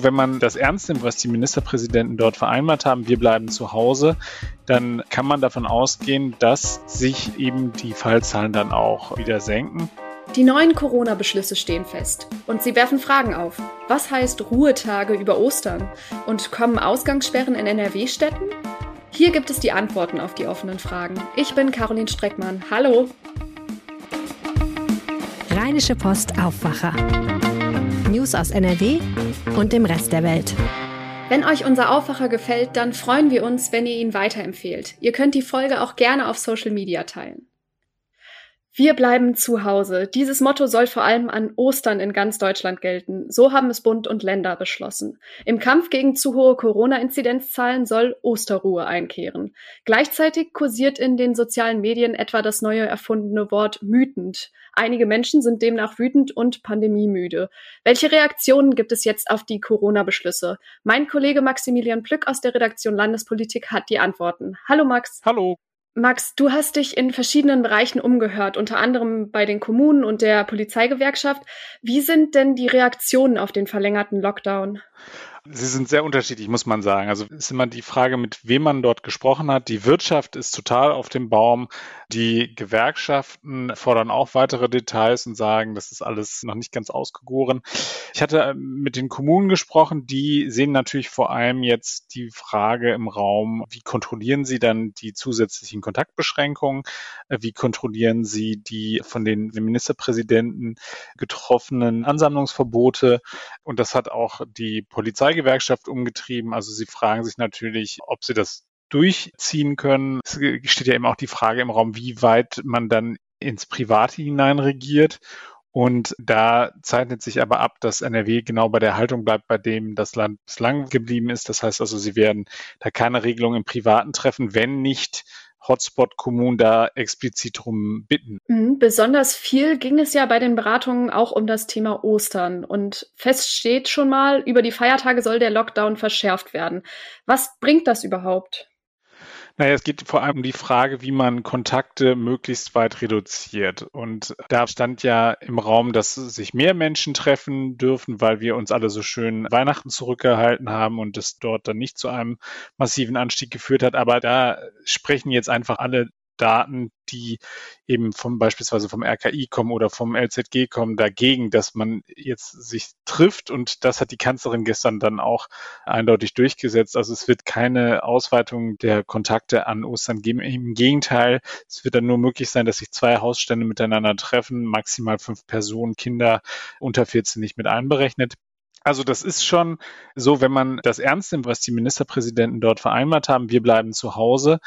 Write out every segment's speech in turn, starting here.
Wenn man das ernst nimmt, was die Ministerpräsidenten dort vereinbart haben, wir bleiben zu Hause, dann kann man davon ausgehen, dass sich eben die Fallzahlen dann auch wieder senken. Die neuen Corona-Beschlüsse stehen fest und sie werfen Fragen auf. Was heißt Ruhetage über Ostern? Und kommen Ausgangssperren in NRW-Städten? Hier gibt es die Antworten auf die offenen Fragen. Ich bin Caroline Streckmann. Hallo. Rheinische Post Aufwacher. News aus NRW und dem Rest der Welt. Wenn euch unser Aufwacher gefällt, dann freuen wir uns, wenn ihr ihn weiterempfehlt. Ihr könnt die Folge auch gerne auf Social Media teilen. Wir bleiben zu Hause. Dieses Motto soll vor allem an Ostern in ganz Deutschland gelten. So haben es Bund und Länder beschlossen. Im Kampf gegen zu hohe Corona-Inzidenzzahlen soll Osterruhe einkehren. Gleichzeitig kursiert in den sozialen Medien etwa das neue erfundene Wort wütend. Einige Menschen sind demnach wütend und pandemiemüde. Welche Reaktionen gibt es jetzt auf die Corona-Beschlüsse? Mein Kollege Maximilian Plück aus der Redaktion Landespolitik hat die Antworten. Hallo Max. Hallo. Max, du hast dich in verschiedenen Bereichen umgehört, unter anderem bei den Kommunen und der Polizeigewerkschaft. Wie sind denn die Reaktionen auf den verlängerten Lockdown? Sie sind sehr unterschiedlich, muss man sagen. Also ist immer die Frage, mit wem man dort gesprochen hat. Die Wirtschaft ist total auf dem Baum. Die Gewerkschaften fordern auch weitere Details und sagen, das ist alles noch nicht ganz ausgegoren. Ich hatte äh, mit den Kommunen gesprochen, die sehen natürlich vor allem jetzt die Frage im Raum, wie kontrollieren sie dann die zusätzlichen Kontaktbeschränkungen? Äh, wie kontrollieren sie die von den Ministerpräsidenten getroffenen Ansammlungsverbote? Und das hat auch die Polizeigewerkschaft umgetrieben. Also sie fragen sich natürlich, ob sie das durchziehen können. Es steht ja eben auch die Frage im Raum, wie weit man dann ins Private hinein regiert. Und da zeichnet sich aber ab, dass NRW genau bei der Haltung bleibt, bei dem das Land bislang geblieben ist. Das heißt also, sie werden da keine Regelung im Privaten treffen, wenn nicht Hotspot-Kommunen da explizit drum bitten. Mhm, besonders viel ging es ja bei den Beratungen auch um das Thema Ostern. Und fest steht schon mal, über die Feiertage soll der Lockdown verschärft werden. Was bringt das überhaupt? Naja, es geht vor allem um die Frage, wie man Kontakte möglichst weit reduziert. Und da stand ja im Raum, dass sich mehr Menschen treffen dürfen, weil wir uns alle so schön Weihnachten zurückgehalten haben und es dort dann nicht zu einem massiven Anstieg geführt hat. Aber da sprechen jetzt einfach alle Daten, die eben vom beispielsweise vom RKI kommen oder vom LZG kommen, dagegen, dass man jetzt sich trifft. Und das hat die Kanzlerin gestern dann auch eindeutig durchgesetzt. Also es wird keine Ausweitung der Kontakte an Ostern geben. Im Gegenteil, es wird dann nur möglich sein, dass sich zwei Hausstände miteinander treffen, maximal fünf Personen, Kinder unter 14 nicht mit einberechnet. Also das ist schon so, wenn man das ernst nimmt, was die Ministerpräsidenten dort vereinbart haben, wir bleiben zu Hause,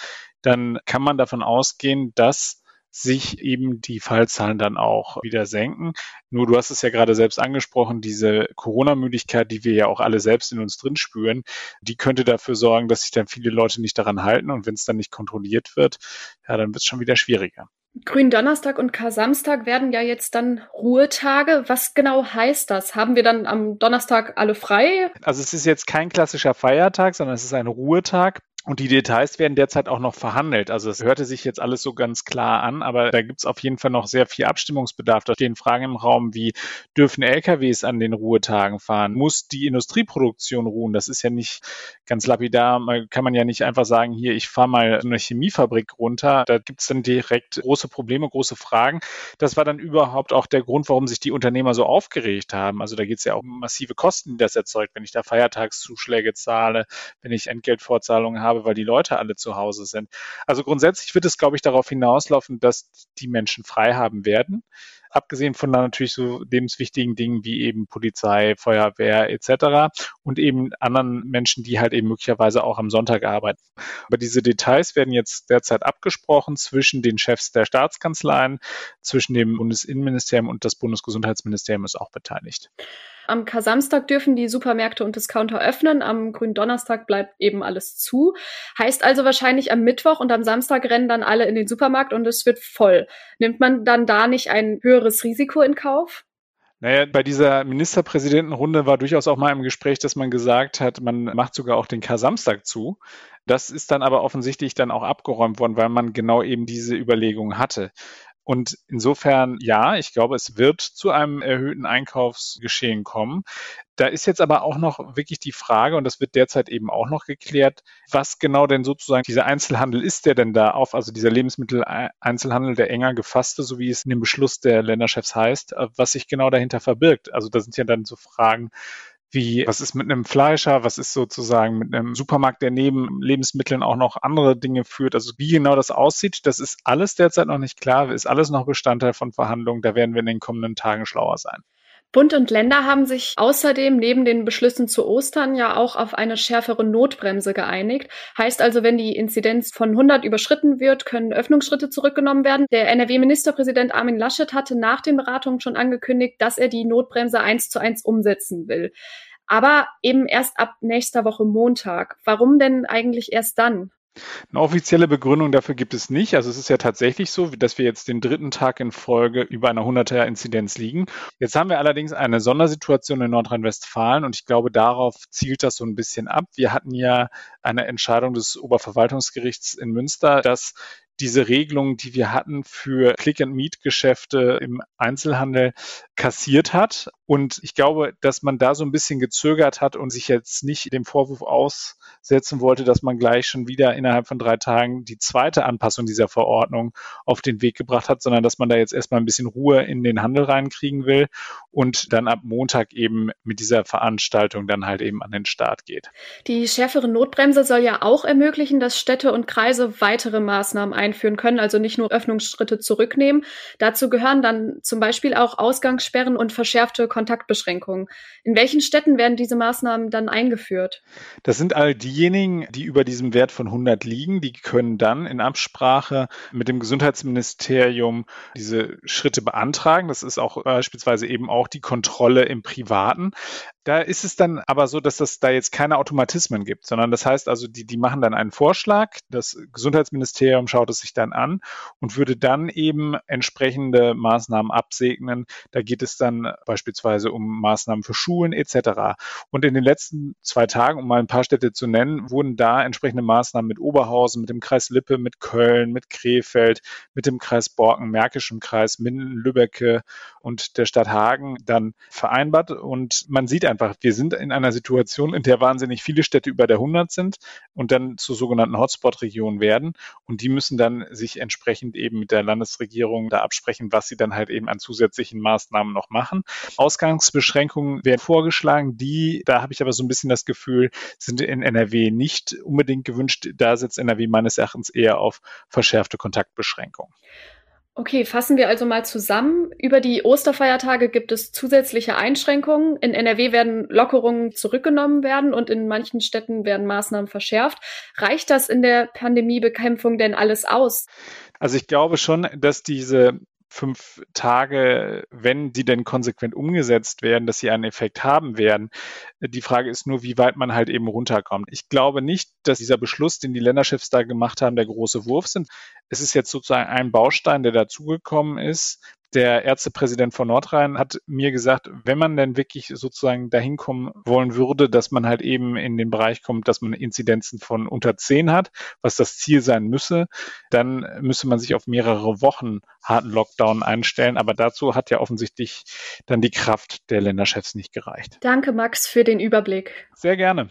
dann kann man davon ausgehen, dass sich eben die Fallzahlen dann auch wieder senken. Nur du hast es ja gerade selbst angesprochen, diese Corona-Müdigkeit, die wir ja auch alle selbst in uns drin spüren, die könnte dafür sorgen, dass sich dann viele Leute nicht daran halten und wenn es dann nicht kontrolliert wird, ja, dann wird es schon wieder schwieriger. Gründonnerstag und Kar-Samstag werden ja jetzt dann Ruhetage. Was genau heißt das? Haben wir dann am Donnerstag alle frei? Also es ist jetzt kein klassischer Feiertag, sondern es ist ein Ruhetag. Und die Details werden derzeit auch noch verhandelt. Also es hörte sich jetzt alles so ganz klar an, aber da gibt es auf jeden Fall noch sehr viel Abstimmungsbedarf. Da stehen Fragen im Raum wie, dürfen LKWs an den Ruhetagen fahren? Muss die Industrieproduktion ruhen? Das ist ja nicht ganz lapidar. Man kann man ja nicht einfach sagen, hier, ich fahre mal eine Chemiefabrik runter. Da gibt es dann direkt große Probleme, große Fragen. Das war dann überhaupt auch der Grund, warum sich die Unternehmer so aufgeregt haben. Also da geht es ja auch um massive Kosten, die das erzeugt, wenn ich da Feiertagszuschläge zahle, wenn ich Entgeltvorzahlungen habe habe, weil die Leute alle zu Hause sind. Also grundsätzlich wird es, glaube ich, darauf hinauslaufen, dass die Menschen frei haben werden. Abgesehen von natürlich so lebenswichtigen Dingen wie eben Polizei, Feuerwehr etc. und eben anderen Menschen, die halt eben möglicherweise auch am Sonntag arbeiten. Aber diese Details werden jetzt derzeit abgesprochen zwischen den Chefs der Staatskanzleien, zwischen dem Bundesinnenministerium und das Bundesgesundheitsministerium ist auch beteiligt. Am Kasamstag dürfen die Supermärkte und Discounter öffnen, am Gründonnerstag bleibt eben alles zu. Heißt also wahrscheinlich am Mittwoch und am Samstag rennen dann alle in den Supermarkt und es wird voll. Nimmt man dann da nicht ein höheres Risiko in Kauf? Naja, bei dieser Ministerpräsidentenrunde war durchaus auch mal im Gespräch, dass man gesagt hat, man macht sogar auch den Kar-Samstag zu. Das ist dann aber offensichtlich dann auch abgeräumt worden, weil man genau eben diese Überlegungen hatte. Und insofern, ja, ich glaube, es wird zu einem erhöhten Einkaufsgeschehen kommen. Da ist jetzt aber auch noch wirklich die Frage, und das wird derzeit eben auch noch geklärt, was genau denn sozusagen dieser Einzelhandel ist, der denn da auf, also dieser Lebensmitteleinzelhandel, der enger gefasste, so wie es in dem Beschluss der Länderchefs heißt, äh, was sich genau dahinter verbirgt. Also da sind ja dann so Fragen, wie, was ist mit einem Fleischer, was ist sozusagen mit einem Supermarkt, der neben Lebensmitteln auch noch andere Dinge führt. Also wie genau das aussieht, das ist alles derzeit noch nicht klar, ist alles noch Bestandteil von Verhandlungen. Da werden wir in den kommenden Tagen schlauer sein. Bund und Länder haben sich außerdem neben den Beschlüssen zu Ostern ja auch auf eine schärfere Notbremse geeinigt. Heißt also, wenn die Inzidenz von 100 überschritten wird, können Öffnungsschritte zurückgenommen werden. Der NRW-Ministerpräsident Armin Laschet hatte nach den Beratungen schon angekündigt, dass er die Notbremse eins zu eins umsetzen will. Aber eben erst ab nächster Woche Montag. Warum denn eigentlich erst dann? Eine offizielle Begründung dafür gibt es nicht. Also es ist ja tatsächlich so, dass wir jetzt den dritten Tag in Folge über einer 100er-Inzidenz liegen. Jetzt haben wir allerdings eine Sondersituation in Nordrhein-Westfalen und ich glaube, darauf zielt das so ein bisschen ab. Wir hatten ja eine Entscheidung des Oberverwaltungsgerichts in Münster, dass diese Regelung, die wir hatten für Click-and-Meet-Geschäfte im Einzelhandel kassiert hat. Und ich glaube, dass man da so ein bisschen gezögert hat und sich jetzt nicht dem Vorwurf aussetzen wollte, dass man gleich schon wieder innerhalb von drei Tagen die zweite Anpassung dieser Verordnung auf den Weg gebracht hat, sondern dass man da jetzt erstmal ein bisschen Ruhe in den Handel reinkriegen will und dann ab Montag eben mit dieser Veranstaltung dann halt eben an den Start geht. Die schärfere Notbremse soll ja auch ermöglichen, dass Städte und Kreise weitere Maßnahmen einführen können, also nicht nur Öffnungsschritte zurücknehmen. Dazu gehören dann zum Beispiel auch Ausgangssperren und verschärfte Kontaktbeschränkungen. In welchen Städten werden diese Maßnahmen dann eingeführt? Das sind all diejenigen, die über diesem Wert von 100 liegen. Die können dann in Absprache mit dem Gesundheitsministerium diese Schritte beantragen. Das ist auch beispielsweise eben auch die Kontrolle im Privaten. Da ist es dann aber so, dass das da jetzt keine Automatismen gibt, sondern das heißt also, die, die machen dann einen Vorschlag, das Gesundheitsministerium schaut es sich dann an und würde dann eben entsprechende Maßnahmen absegnen. Da geht es dann beispielsweise um Maßnahmen für Schulen etc. Und in den letzten zwei Tagen, um mal ein paar Städte zu nennen, wurden da entsprechende Maßnahmen mit Oberhausen, mit dem Kreis Lippe, mit Köln, mit Krefeld, mit dem Kreis Borken, Märkischen Kreis, Minden, Lübbecke und der Stadt Hagen dann vereinbart. Und man sieht einfach, wir sind in einer Situation, in der wahnsinnig viele Städte über der 100 sind und dann zu sogenannten Hotspot-Regionen werden. Und die müssen dann sich entsprechend eben mit der Landesregierung da absprechen, was sie dann halt eben an zusätzlichen Maßnahmen noch machen. Ausgangsbeschränkungen werden vorgeschlagen, die, da habe ich aber so ein bisschen das Gefühl, sind in NRW nicht unbedingt gewünscht. Da setzt NRW meines Erachtens eher auf verschärfte Kontaktbeschränkungen. Okay, fassen wir also mal zusammen. Über die Osterfeiertage gibt es zusätzliche Einschränkungen. In NRW werden Lockerungen zurückgenommen werden und in manchen Städten werden Maßnahmen verschärft. Reicht das in der Pandemiebekämpfung denn alles aus? Also ich glaube schon, dass diese fünf Tage, wenn die denn konsequent umgesetzt werden, dass sie einen Effekt haben werden. Die Frage ist nur, wie weit man halt eben runterkommt. Ich glaube nicht, dass dieser Beschluss, den die Länderchefs da gemacht haben, der große Wurf sind. Es ist jetzt sozusagen ein Baustein, der dazugekommen ist, der Ärztepräsident von Nordrhein hat mir gesagt, wenn man denn wirklich sozusagen dahin kommen wollen würde, dass man halt eben in den Bereich kommt, dass man Inzidenzen von unter zehn hat, was das Ziel sein müsse, dann müsse man sich auf mehrere Wochen harten Lockdown einstellen. Aber dazu hat ja offensichtlich dann die Kraft der Länderchefs nicht gereicht. Danke, Max, für den Überblick. Sehr gerne.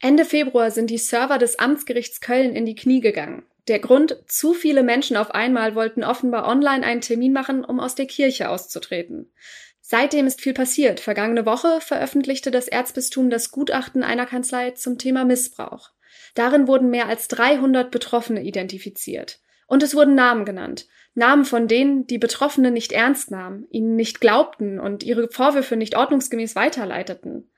Ende Februar sind die Server des Amtsgerichts Köln in die Knie gegangen. Der Grund, zu viele Menschen auf einmal wollten offenbar online einen Termin machen, um aus der Kirche auszutreten. Seitdem ist viel passiert. Vergangene Woche veröffentlichte das Erzbistum das Gutachten einer Kanzlei zum Thema Missbrauch. Darin wurden mehr als 300 Betroffene identifiziert. Und es wurden Namen genannt. Namen von denen, die Betroffene nicht ernst nahmen, ihnen nicht glaubten und ihre Vorwürfe nicht ordnungsgemäß weiterleiteten.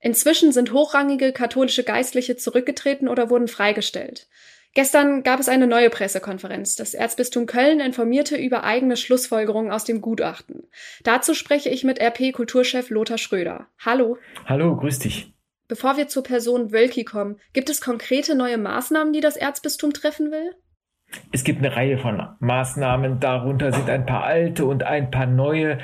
Inzwischen sind hochrangige katholische Geistliche zurückgetreten oder wurden freigestellt. Gestern gab es eine neue Pressekonferenz. Das Erzbistum Köln informierte über eigene Schlussfolgerungen aus dem Gutachten. Dazu spreche ich mit RP-Kulturchef Lothar Schröder. Hallo. Hallo, grüß dich. Bevor wir zur Person Wölki kommen, gibt es konkrete neue Maßnahmen, die das Erzbistum treffen will? Es gibt eine Reihe von Maßnahmen, darunter sind ein paar alte und ein paar neue.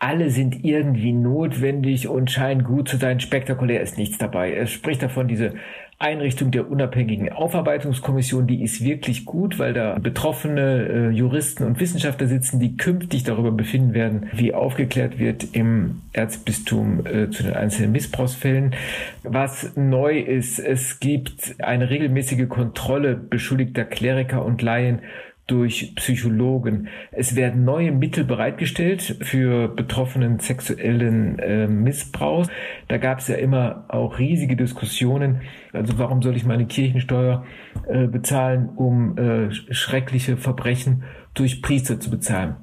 Alle sind irgendwie notwendig und scheinen gut zu sein. Spektakulär ist nichts dabei. Es spricht davon, diese Einrichtung der unabhängigen Aufarbeitungskommission, die ist wirklich gut, weil da betroffene äh, Juristen und Wissenschaftler sitzen, die künftig darüber befinden werden, wie aufgeklärt wird im Erzbistum äh, zu den einzelnen Missbrauchsfällen. Was neu ist, es gibt eine regelmäßige Kontrolle beschuldigter Kleriker und Laien durch Psychologen. Es werden neue Mittel bereitgestellt für betroffenen sexuellen äh, Missbrauchs. Da gab es ja immer auch riesige Diskussionen. Also warum soll ich meine Kirchensteuer äh, bezahlen, um äh, schreckliche Verbrechen durch Priester zu bezahlen?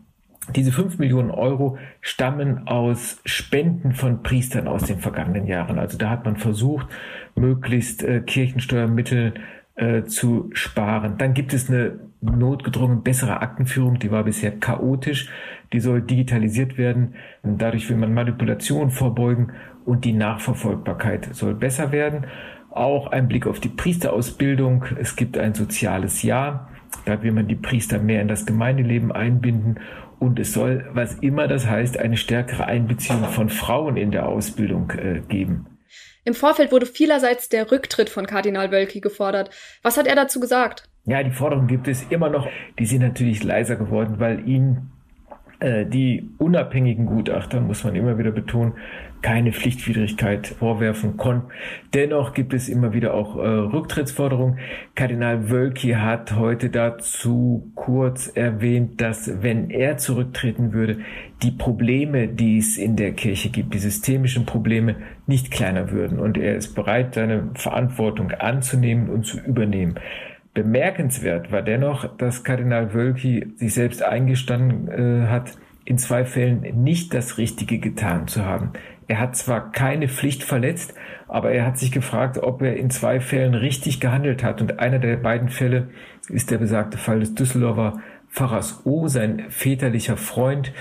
Diese fünf Millionen Euro stammen aus Spenden von Priestern aus den vergangenen Jahren. Also da hat man versucht, möglichst äh, Kirchensteuermittel äh, zu sparen. Dann gibt es eine notgedrungen bessere Aktenführung, die war bisher chaotisch, die soll digitalisiert werden. Dadurch will man Manipulation vorbeugen und die Nachverfolgbarkeit soll besser werden. Auch ein Blick auf die Priesterausbildung. Es gibt ein soziales Jahr. Da will man die Priester mehr in das Gemeindeleben einbinden. Und es soll, was immer das heißt, eine stärkere Einbeziehung von Frauen in der Ausbildung äh, geben. Im Vorfeld wurde vielerseits der Rücktritt von Kardinal Wölki gefordert. Was hat er dazu gesagt? Ja, die Forderungen gibt es immer noch. Die sind natürlich leiser geworden, weil ihn äh, die unabhängigen Gutachter, muss man immer wieder betonen, keine Pflichtwidrigkeit vorwerfen konnten. Dennoch gibt es immer wieder auch äh, Rücktrittsforderungen. Kardinal Wölki hat heute dazu kurz erwähnt, dass wenn er zurücktreten würde, die Probleme, die es in der Kirche gibt, die systemischen Probleme, nicht kleiner würden. Und er ist bereit, seine Verantwortung anzunehmen und zu übernehmen. Bemerkenswert war dennoch, dass Kardinal Wölki sich selbst eingestanden äh, hat, in zwei Fällen nicht das Richtige getan zu haben. Er hat zwar keine Pflicht verletzt, aber er hat sich gefragt, ob er in zwei Fällen richtig gehandelt hat. Und einer der beiden Fälle ist der besagte Fall des Düsseldorfer Pfarrers O, sein väterlicher Freund.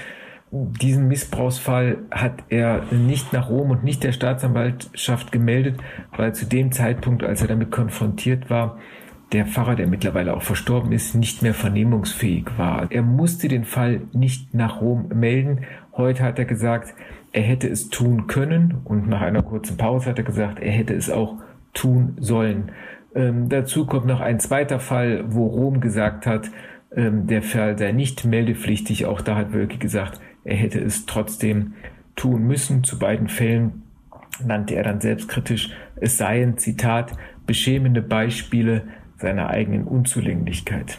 Diesen Missbrauchsfall hat er nicht nach Rom und nicht der Staatsanwaltschaft gemeldet, weil zu dem Zeitpunkt, als er damit konfrontiert war, der Pfarrer, der mittlerweile auch verstorben ist, nicht mehr vernehmungsfähig war. Er musste den Fall nicht nach Rom melden. Heute hat er gesagt, er hätte es tun können und nach einer kurzen Pause hat er gesagt, er hätte es auch tun sollen. Ähm, dazu kommt noch ein zweiter Fall, wo Rom gesagt hat, ähm, der Fall sei nicht meldepflichtig. Auch da hat Wölke gesagt, er hätte es trotzdem tun müssen. Zu beiden Fällen nannte er dann selbstkritisch, es seien, Zitat, beschämende Beispiele seiner eigenen Unzulänglichkeit.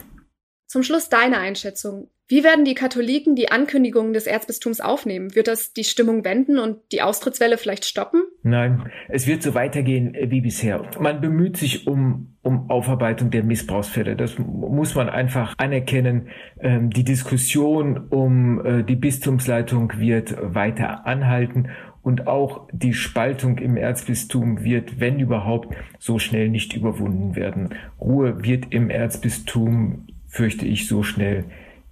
Zum Schluss deine Einschätzung. Wie werden die Katholiken die Ankündigungen des Erzbistums aufnehmen? Wird das die Stimmung wenden und die Austrittswelle vielleicht stoppen? Nein, es wird so weitergehen wie bisher. Man bemüht sich um, um Aufarbeitung der Missbrauchsfälle. Das muss man einfach anerkennen. Ähm, die Diskussion um äh, die Bistumsleitung wird weiter anhalten und auch die Spaltung im Erzbistum wird, wenn überhaupt, so schnell nicht überwunden werden. Ruhe wird im Erzbistum, fürchte ich, so schnell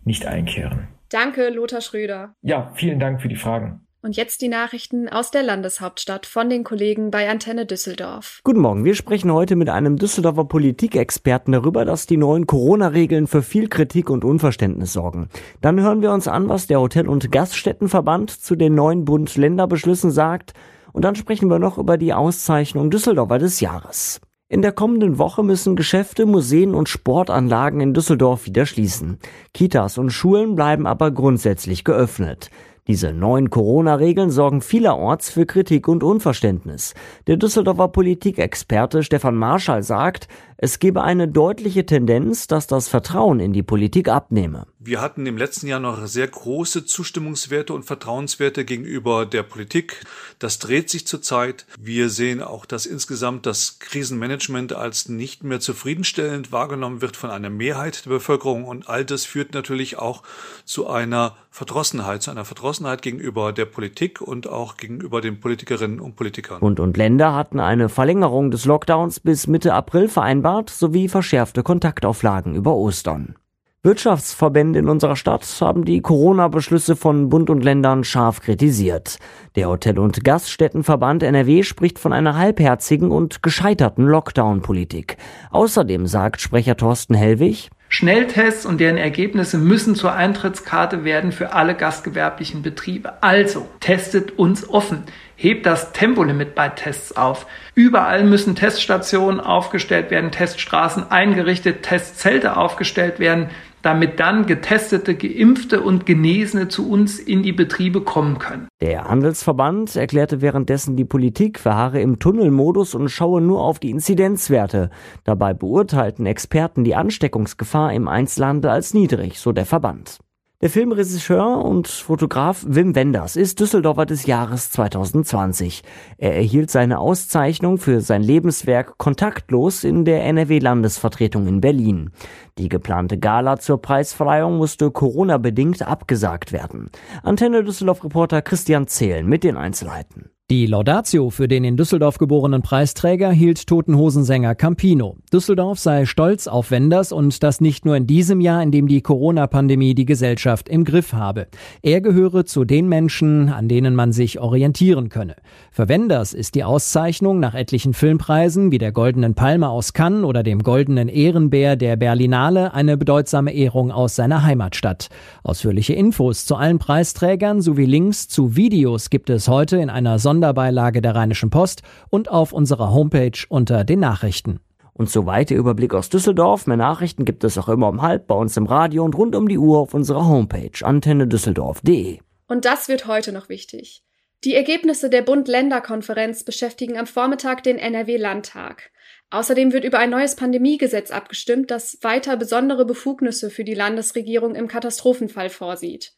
nicht einkehren. Danke, Lothar Schröder. Ja, vielen Dank für die Fragen. Und jetzt die Nachrichten aus der Landeshauptstadt von den Kollegen bei Antenne Düsseldorf. Guten Morgen, wir sprechen heute mit einem Düsseldorfer Politikexperten darüber, dass die neuen Corona-Regeln für viel Kritik und Unverständnis sorgen. Dann hören wir uns an, was der Hotel- und Gaststättenverband zu den neuen Bund-Länder-Beschlüssen sagt. Und dann sprechen wir noch über die Auszeichnung Düsseldorfer des Jahres. In der kommenden Woche müssen Geschäfte, Museen und Sportanlagen in Düsseldorf wieder schließen. Kitas und Schulen bleiben aber grundsätzlich geöffnet. Diese neuen Corona-Regeln sorgen vielerorts für Kritik und Unverständnis. Der Düsseldorfer Politikexperte Stefan Marschall sagt, es gebe eine deutliche Tendenz, dass das Vertrauen in die Politik abnehme. Wir hatten im letzten Jahr noch sehr große Zustimmungswerte und Vertrauenswerte gegenüber der Politik. Das dreht sich zurzeit. Wir sehen auch, dass insgesamt das Krisenmanagement als nicht mehr zufriedenstellend wahrgenommen wird von einer Mehrheit der Bevölkerung. Und all das führt natürlich auch zu einer Verdrossenheit, zu einer Verdrossenheit gegenüber der Politik und auch gegenüber den Politikerinnen und Politikern. Bund und Länder hatten eine Verlängerung des Lockdowns bis Mitte April vereinbart vereinbart sowie verschärfte Kontaktauflagen über Ostern. Wirtschaftsverbände in unserer Stadt haben die Corona-Beschlüsse von Bund und Ländern scharf kritisiert. Der Hotel- und Gaststättenverband NRW spricht von einer halbherzigen und gescheiterten Lockdown-Politik. Außerdem sagt Sprecher Thorsten Hellwig, Schnelltests und deren Ergebnisse müssen zur Eintrittskarte werden für alle gastgewerblichen Betriebe. Also testet uns offen. Hebt das Tempolimit bei Tests auf. Überall müssen Teststationen aufgestellt werden, Teststraßen eingerichtet, Testzelte aufgestellt werden damit dann getestete, geimpfte und Genesene zu uns in die Betriebe kommen können. Der Handelsverband erklärte währenddessen, die Politik verharre im Tunnelmodus und schaue nur auf die Inzidenzwerte. Dabei beurteilten Experten die Ansteckungsgefahr im Einzelhandel als niedrig, so der Verband. Der Filmregisseur und Fotograf Wim Wenders ist Düsseldorfer des Jahres 2020. Er erhielt seine Auszeichnung für sein Lebenswerk Kontaktlos in der NRW-Landesvertretung in Berlin. Die geplante Gala zur Preisverleihung musste Corona-bedingt abgesagt werden. Antenne Düsseldorf-Reporter Christian Zehlen mit den Einzelheiten. Die Laudatio für den in Düsseldorf geborenen Preisträger hielt Totenhosensänger Campino. Düsseldorf sei stolz auf Wenders und das nicht nur in diesem Jahr, in dem die Corona-Pandemie die Gesellschaft im Griff habe. Er gehöre zu den Menschen, an denen man sich orientieren könne. Für Wenders ist die Auszeichnung nach etlichen Filmpreisen wie der Goldenen Palme aus Cannes oder dem Goldenen Ehrenbär der Berlinale eine bedeutsame Ehrung aus seiner Heimatstadt. Ausführliche Infos zu allen Preisträgern sowie Links zu Videos gibt es heute in einer Sonder Sonderbeilage der Rheinischen Post und auf unserer Homepage unter den Nachrichten. Und soweit der Überblick aus Düsseldorf. Mehr Nachrichten gibt es auch immer um halb bei uns im Radio und rund um die Uhr auf unserer Homepage antennedüsseldorf.de. Und das wird heute noch wichtig. Die Ergebnisse der Bund-Länder-Konferenz beschäftigen am Vormittag den NRW-Landtag. Außerdem wird über ein neues Pandemiegesetz abgestimmt, das weiter besondere Befugnisse für die Landesregierung im Katastrophenfall vorsieht.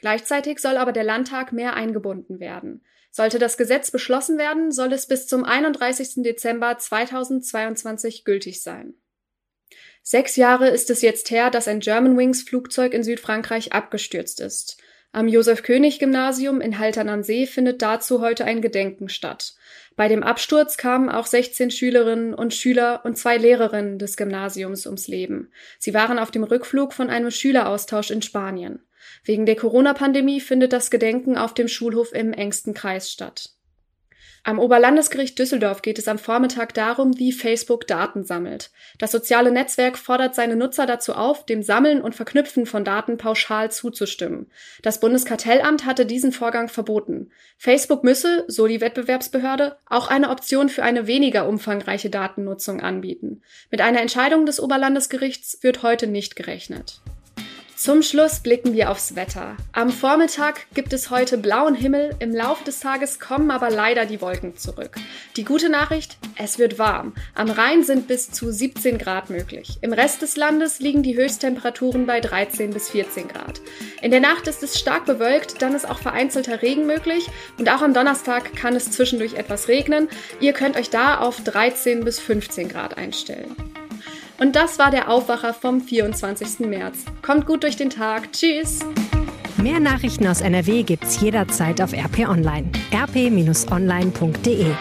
Gleichzeitig soll aber der Landtag mehr eingebunden werden. Sollte das Gesetz beschlossen werden, soll es bis zum 31. Dezember 2022 gültig sein. Sechs Jahre ist es jetzt her, dass ein Germanwings Flugzeug in Südfrankreich abgestürzt ist. Am Josef-König-Gymnasium in Haltern am See findet dazu heute ein Gedenken statt. Bei dem Absturz kamen auch 16 Schülerinnen und Schüler und zwei Lehrerinnen des Gymnasiums ums Leben. Sie waren auf dem Rückflug von einem Schüleraustausch in Spanien. Wegen der Corona-Pandemie findet das Gedenken auf dem Schulhof im engsten Kreis statt. Am Oberlandesgericht Düsseldorf geht es am Vormittag darum, wie Facebook Daten sammelt. Das soziale Netzwerk fordert seine Nutzer dazu auf, dem Sammeln und Verknüpfen von Daten pauschal zuzustimmen. Das Bundeskartellamt hatte diesen Vorgang verboten. Facebook müsse, so die Wettbewerbsbehörde, auch eine Option für eine weniger umfangreiche Datennutzung anbieten. Mit einer Entscheidung des Oberlandesgerichts wird heute nicht gerechnet. Zum Schluss blicken wir aufs Wetter. Am Vormittag gibt es heute blauen Himmel, im Laufe des Tages kommen aber leider die Wolken zurück. Die gute Nachricht, es wird warm. Am Rhein sind bis zu 17 Grad möglich. Im Rest des Landes liegen die Höchsttemperaturen bei 13 bis 14 Grad. In der Nacht ist es stark bewölkt, dann ist auch vereinzelter Regen möglich und auch am Donnerstag kann es zwischendurch etwas regnen. Ihr könnt euch da auf 13 bis 15 Grad einstellen. Und das war der Aufwacher vom 24. März. Kommt gut durch den Tag. Tschüss. Mehr Nachrichten aus NRW gibt's jederzeit auf RP Online. rp-online.de